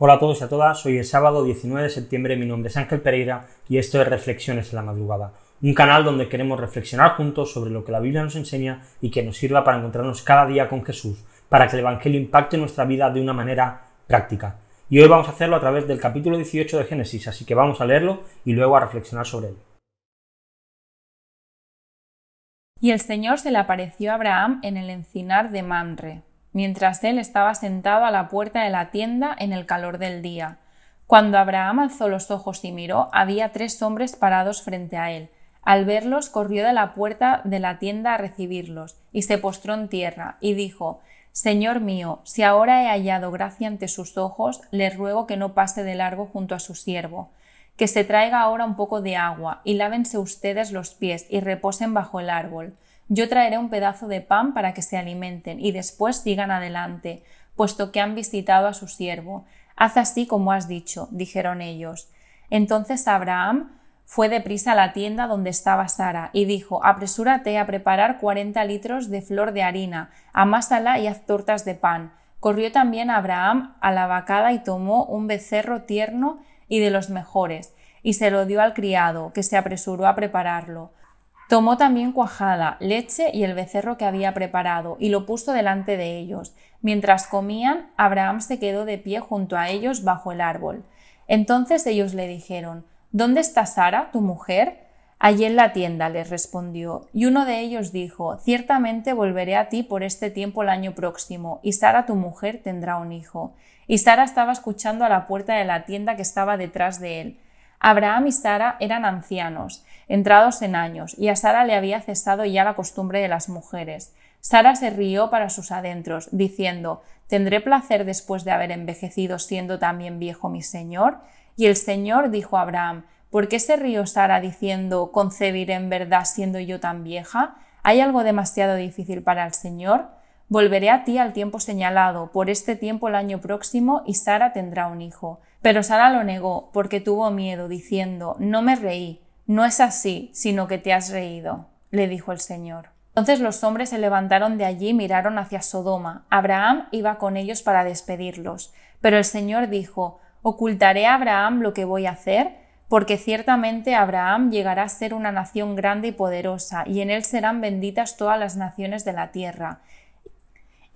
Hola a todos y a todas, hoy es sábado 19 de septiembre, mi nombre es Ángel Pereira y esto es Reflexiones en la Madrugada, un canal donde queremos reflexionar juntos sobre lo que la Biblia nos enseña y que nos sirva para encontrarnos cada día con Jesús, para que el Evangelio impacte nuestra vida de una manera práctica. Y hoy vamos a hacerlo a través del capítulo 18 de Génesis, así que vamos a leerlo y luego a reflexionar sobre él. Y el Señor se le apareció a Abraham en el encinar de Manre mientras él estaba sentado a la puerta de la tienda en el calor del día. Cuando Abraham alzó los ojos y miró, había tres hombres parados frente a él. Al verlos, corrió de la puerta de la tienda a recibirlos, y se postró en tierra, y dijo Señor mío, si ahora he hallado gracia ante sus ojos, le ruego que no pase de largo junto a su siervo, que se traiga ahora un poco de agua, y lávense ustedes los pies, y reposen bajo el árbol yo traeré un pedazo de pan para que se alimenten y después sigan adelante, puesto que han visitado a su siervo. Haz así como has dicho, dijeron ellos. Entonces Abraham fue deprisa a la tienda donde estaba Sara y dijo Apresúrate a preparar cuarenta litros de flor de harina, amásala y haz tortas de pan. Corrió también Abraham a la vacada y tomó un becerro tierno y de los mejores, y se lo dio al criado, que se apresuró a prepararlo. Tomó también cuajada, leche y el becerro que había preparado, y lo puso delante de ellos. Mientras comían, Abraham se quedó de pie junto a ellos bajo el árbol. Entonces ellos le dijeron ¿Dónde está Sara, tu mujer? Allí en la tienda, les respondió. Y uno de ellos dijo Ciertamente volveré a ti por este tiempo el año próximo, y Sara, tu mujer, tendrá un hijo. Y Sara estaba escuchando a la puerta de la tienda que estaba detrás de él. Abraham y Sara eran ancianos, entrados en años, y a Sara le había cesado ya la costumbre de las mujeres. Sara se rió para sus adentros, diciendo ¿Tendré placer después de haber envejecido siendo también viejo mi señor? Y el Señor dijo a Abraham ¿Por qué se rió Sara diciendo concebiré en verdad siendo yo tan vieja? ¿Hay algo demasiado difícil para el Señor? Volveré a ti al tiempo señalado, por este tiempo el año próximo, y Sara tendrá un hijo. Pero Sara lo negó, porque tuvo miedo, diciendo No me reí, no es así, sino que te has reído, le dijo el Señor. Entonces los hombres se levantaron de allí y miraron hacia Sodoma. Abraham iba con ellos para despedirlos. Pero el Señor dijo ¿Ocultaré a Abraham lo que voy a hacer? Porque ciertamente Abraham llegará a ser una nación grande y poderosa, y en él serán benditas todas las naciones de la tierra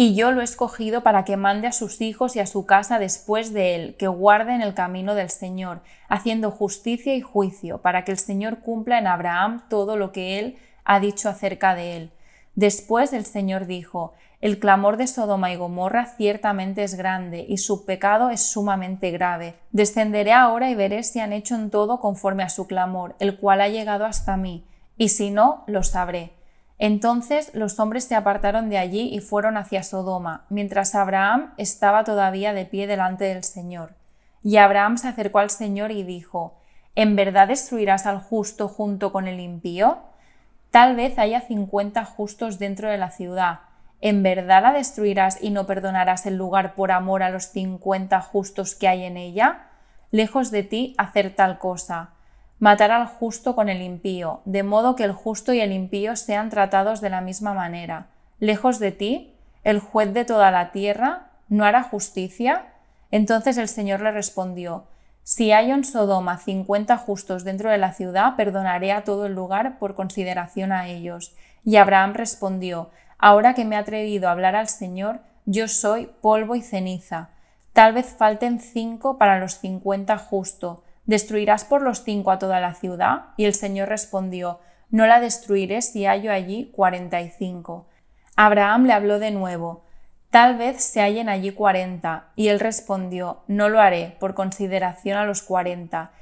y yo lo he escogido para que mande a sus hijos y a su casa después de él, que guarden el camino del Señor, haciendo justicia y juicio, para que el Señor cumpla en Abraham todo lo que él ha dicho acerca de él. Después el Señor dijo, el clamor de Sodoma y Gomorra ciertamente es grande, y su pecado es sumamente grave. Descenderé ahora y veré si han hecho en todo conforme a su clamor, el cual ha llegado hasta mí, y si no, lo sabré. Entonces los hombres se apartaron de allí y fueron hacia Sodoma, mientras Abraham estaba todavía de pie delante del Señor. Y Abraham se acercó al Señor y dijo ¿En verdad destruirás al justo junto con el impío? Tal vez haya cincuenta justos dentro de la ciudad. ¿En verdad la destruirás y no perdonarás el lugar por amor a los cincuenta justos que hay en ella? Lejos de ti hacer tal cosa matar al justo con el impío, de modo que el justo y el impío sean tratados de la misma manera. Lejos de ti, el juez de toda la tierra, ¿no hará justicia? Entonces el Señor le respondió, Si hay en Sodoma cincuenta justos dentro de la ciudad, perdonaré a todo el lugar por consideración a ellos. Y Abraham respondió, Ahora que me he atrevido a hablar al Señor, yo soy polvo y ceniza. Tal vez falten cinco para los cincuenta justos ¿Destruirás por los cinco a toda la ciudad? Y el Señor respondió, No la destruiré si hallo allí cuarenta y cinco. Abraham le habló de nuevo, Tal vez se hallen allí cuarenta. Y él respondió, No lo haré, por consideración a los cuarenta.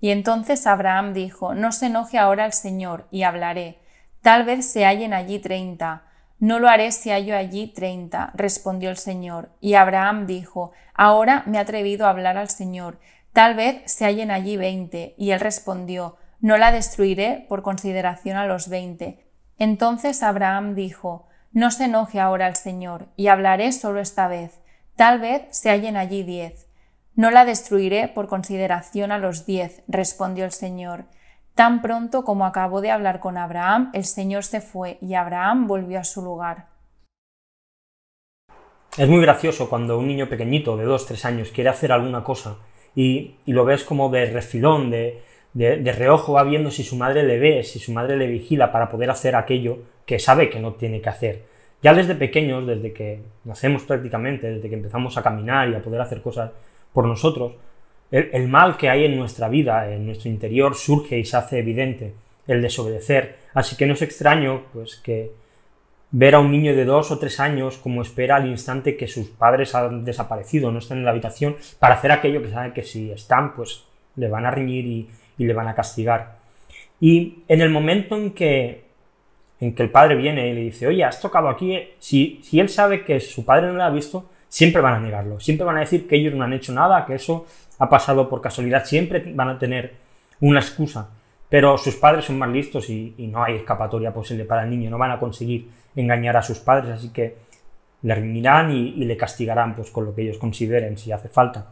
Y entonces Abraham dijo, No se enoje ahora el Señor, y hablaré. Tal vez se hallen allí treinta. No lo haré si hallo allí treinta, respondió el Señor. Y Abraham dijo, Ahora me he atrevido a hablar al Señor. Tal vez se hallen allí veinte. Y él respondió, No la destruiré por consideración a los veinte. Entonces Abraham dijo, No se enoje ahora el Señor, y hablaré solo esta vez. Tal vez se hallen allí diez. No la destruiré por consideración a los diez, respondió el Señor. Tan pronto como acabó de hablar con Abraham, el Señor se fue y Abraham volvió a su lugar. es muy gracioso cuando un niño pequeñito de 2, 3 años quiere hacer alguna cosa y, lo ves como de refilón, de, de, reojo, va viendo si su madre le ve, si su madre le vigila para poder hacer aquello que sabe que no tiene que hacer. Ya desde pequeños, desde que nacemos prácticamente, desde que empezamos a caminar y a poder hacer cosas por nosotros, el, mal que hay en nuestra vida, en nuestro interior, surge y se hace evidente, el desobedecer. Así que no es extraño pues, que ver a un niño de dos o tres años como espera al instante que sus padres han desaparecido, no están en la habitación, para hacer aquello que sabe que si están, pues le van a reñir y, le van a castigar. Y en el momento en que, en que el padre viene y le dice, oye, has tocado aquí, si, si él sabe que su padre no lo ha visto, siempre van a negarlo, siempre van a decir que ellos no han hecho nada, que eso ha pasado por casualidad, siempre van a tener una excusa, pero sus padres son más listos y, no hay escapatoria posible para el niño, no van a conseguir engañar a sus padres, así que le reñirán y, le castigarán pues, con lo que ellos consideren si hace falta.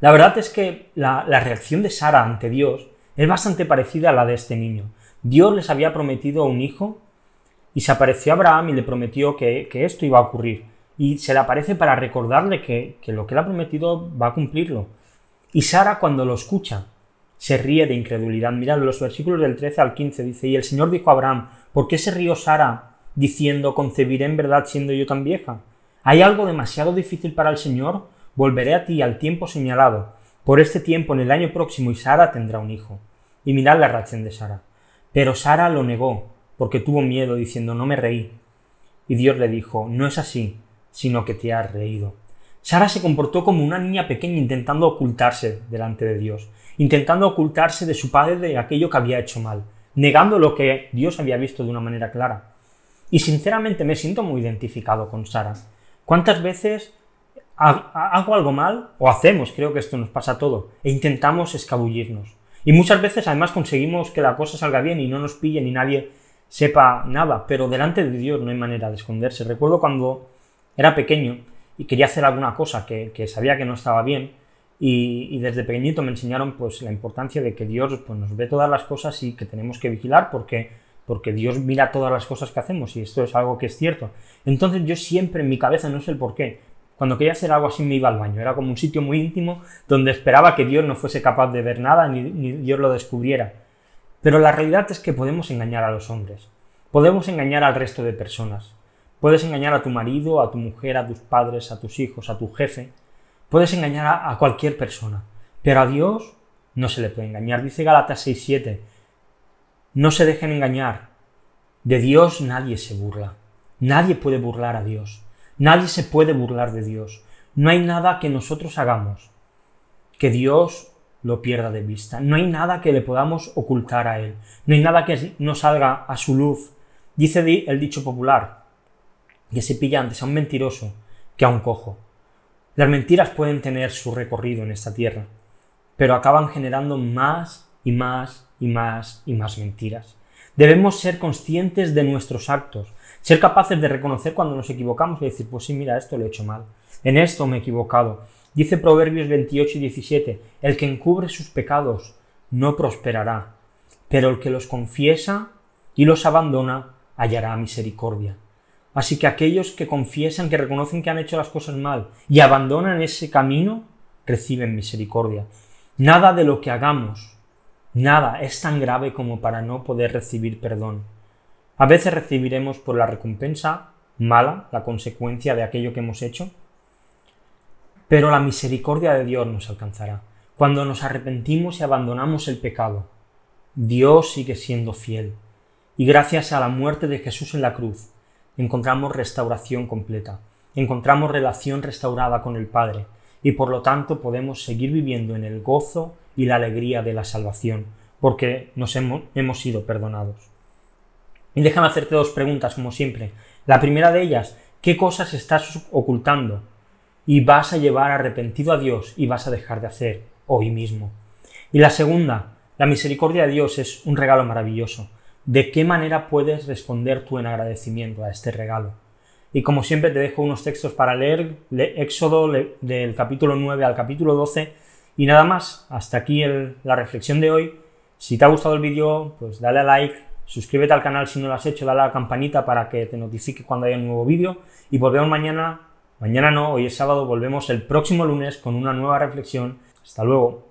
La verdad es que la, reacción de Sara ante Dios es bastante parecida a la de este niño. Dios les había prometido un hijo y se apareció a Abraham y le prometió que esto iba a ocurrir y se le aparece para recordarle que, lo que le ha prometido va a cumplirlo. Y Sara cuando lo escucha se ríe de incredulidad. Mirad los versículos del 13 al 15 dice, y el Señor dijo a Abraham, ¿por qué se rió Sara diciendo, concebiré en verdad siendo yo tan vieja? ¿Hay algo demasiado difícil para el Señor? Volveré a ti al tiempo señalado. Por este tiempo en el año próximo y Sara tendrá un hijo. Y mirad la reacción de Sara. Pero Sara lo negó, porque tuvo miedo, diciendo, no me reí. Y Dios le dijo, no es así, sino que te has reído. Sara se comportó como una niña pequeña intentando ocultarse delante de Dios, intentando ocultarse de su padre de aquello que había hecho mal, negando lo que Dios había visto de una manera clara. Y sinceramente me siento muy identificado con Sara. ¿Cuántas veces hago algo mal o hacemos, creo que esto nos pasa a todo, e intentamos escabullirnos? Y muchas veces además conseguimos que la cosa salga bien y no nos pille ni nadie sepa nada, pero delante de Dios no hay manera de esconderse. Recuerdo cuando era pequeño y quería hacer alguna cosa que, sabía que no estaba bien y, desde pequeñito me enseñaron pues la importancia de que Dios pues, nos ve todas las cosas y que tenemos que vigilar porque, porque Dios mira todas las cosas que hacemos y esto es algo que es cierto. Entonces yo siempre en mi cabeza, no sé el por qué, cuando quería hacer algo así me iba al baño, era como un sitio muy íntimo donde esperaba que Dios no fuese capaz de ver nada ni Dios lo descubriera. Pero la realidad es que podemos engañar a los hombres, podemos engañar al resto de personas. Puedes engañar a tu marido, a tu mujer, a tus padres, a tus hijos, a tu jefe. Puedes engañar a, cualquier persona. Pero a Dios no se le puede engañar. Dice Galatas 6.7. No se dejen engañar. De Dios nadie se burla. Nadie puede burlar a Dios. Nadie se puede burlar de Dios. No hay nada que nosotros hagamos que Dios lo pierda de vista. No hay nada que le podamos ocultar a Él. No hay nada que no salga a su luz. Dice el dicho popular, que se pilla antes a un mentiroso que a un cojo. Las mentiras pueden tener su recorrido en esta tierra, pero acaban generando más y más y más y más mentiras. Debemos ser conscientes de nuestros actos, ser capaces de reconocer cuando nos equivocamos y decir, pues sí, mira, esto lo he hecho mal, en esto me he equivocado. Dice Proverbios 28 y 17, el que encubre sus pecados no prosperará, pero el que los confiesa y los abandona hallará misericordia. Así que aquellos que confiesan, que reconocen que han hecho las cosas mal y abandonan ese camino, reciben misericordia. Nada de lo que hagamos, nada es tan grave como para no poder recibir perdón. A veces recibiremos por la recompensa mala, la consecuencia de aquello que hemos hecho, pero la misericordia de Dios nos alcanzará. Cuando nos arrepentimos y abandonamos el pecado, Dios sigue siendo fiel. Y gracias a la muerte de Jesús en la cruz, encontramos restauración completa, encontramos relación restaurada con el Padre, y por lo tanto podemos seguir viviendo en el gozo y la alegría de la salvación, porque nos hemos, sido perdonados. Y déjame hacerte dos preguntas, como siempre. La primera de ellas, ¿qué cosas estás ocultando? Y vas a llevar arrepentido a Dios y vas a dejar de hacer hoy mismo. Y la segunda, la misericordia de Dios es un regalo maravilloso. ¿De qué manera puedes responder tú en agradecimiento a este regalo? Y como siempre te dejo unos textos para leer, Éxodo del capítulo 9 al capítulo 12 y nada más, hasta aquí la reflexión de hoy. Si te ha gustado el vídeo, pues dale a like, suscríbete al canal si no lo has hecho, dale a la campanita para que te notifique cuando haya un nuevo vídeo y volvemos mañana, mañana no, hoy es sábado, volvemos el próximo lunes con una nueva reflexión. Hasta luego.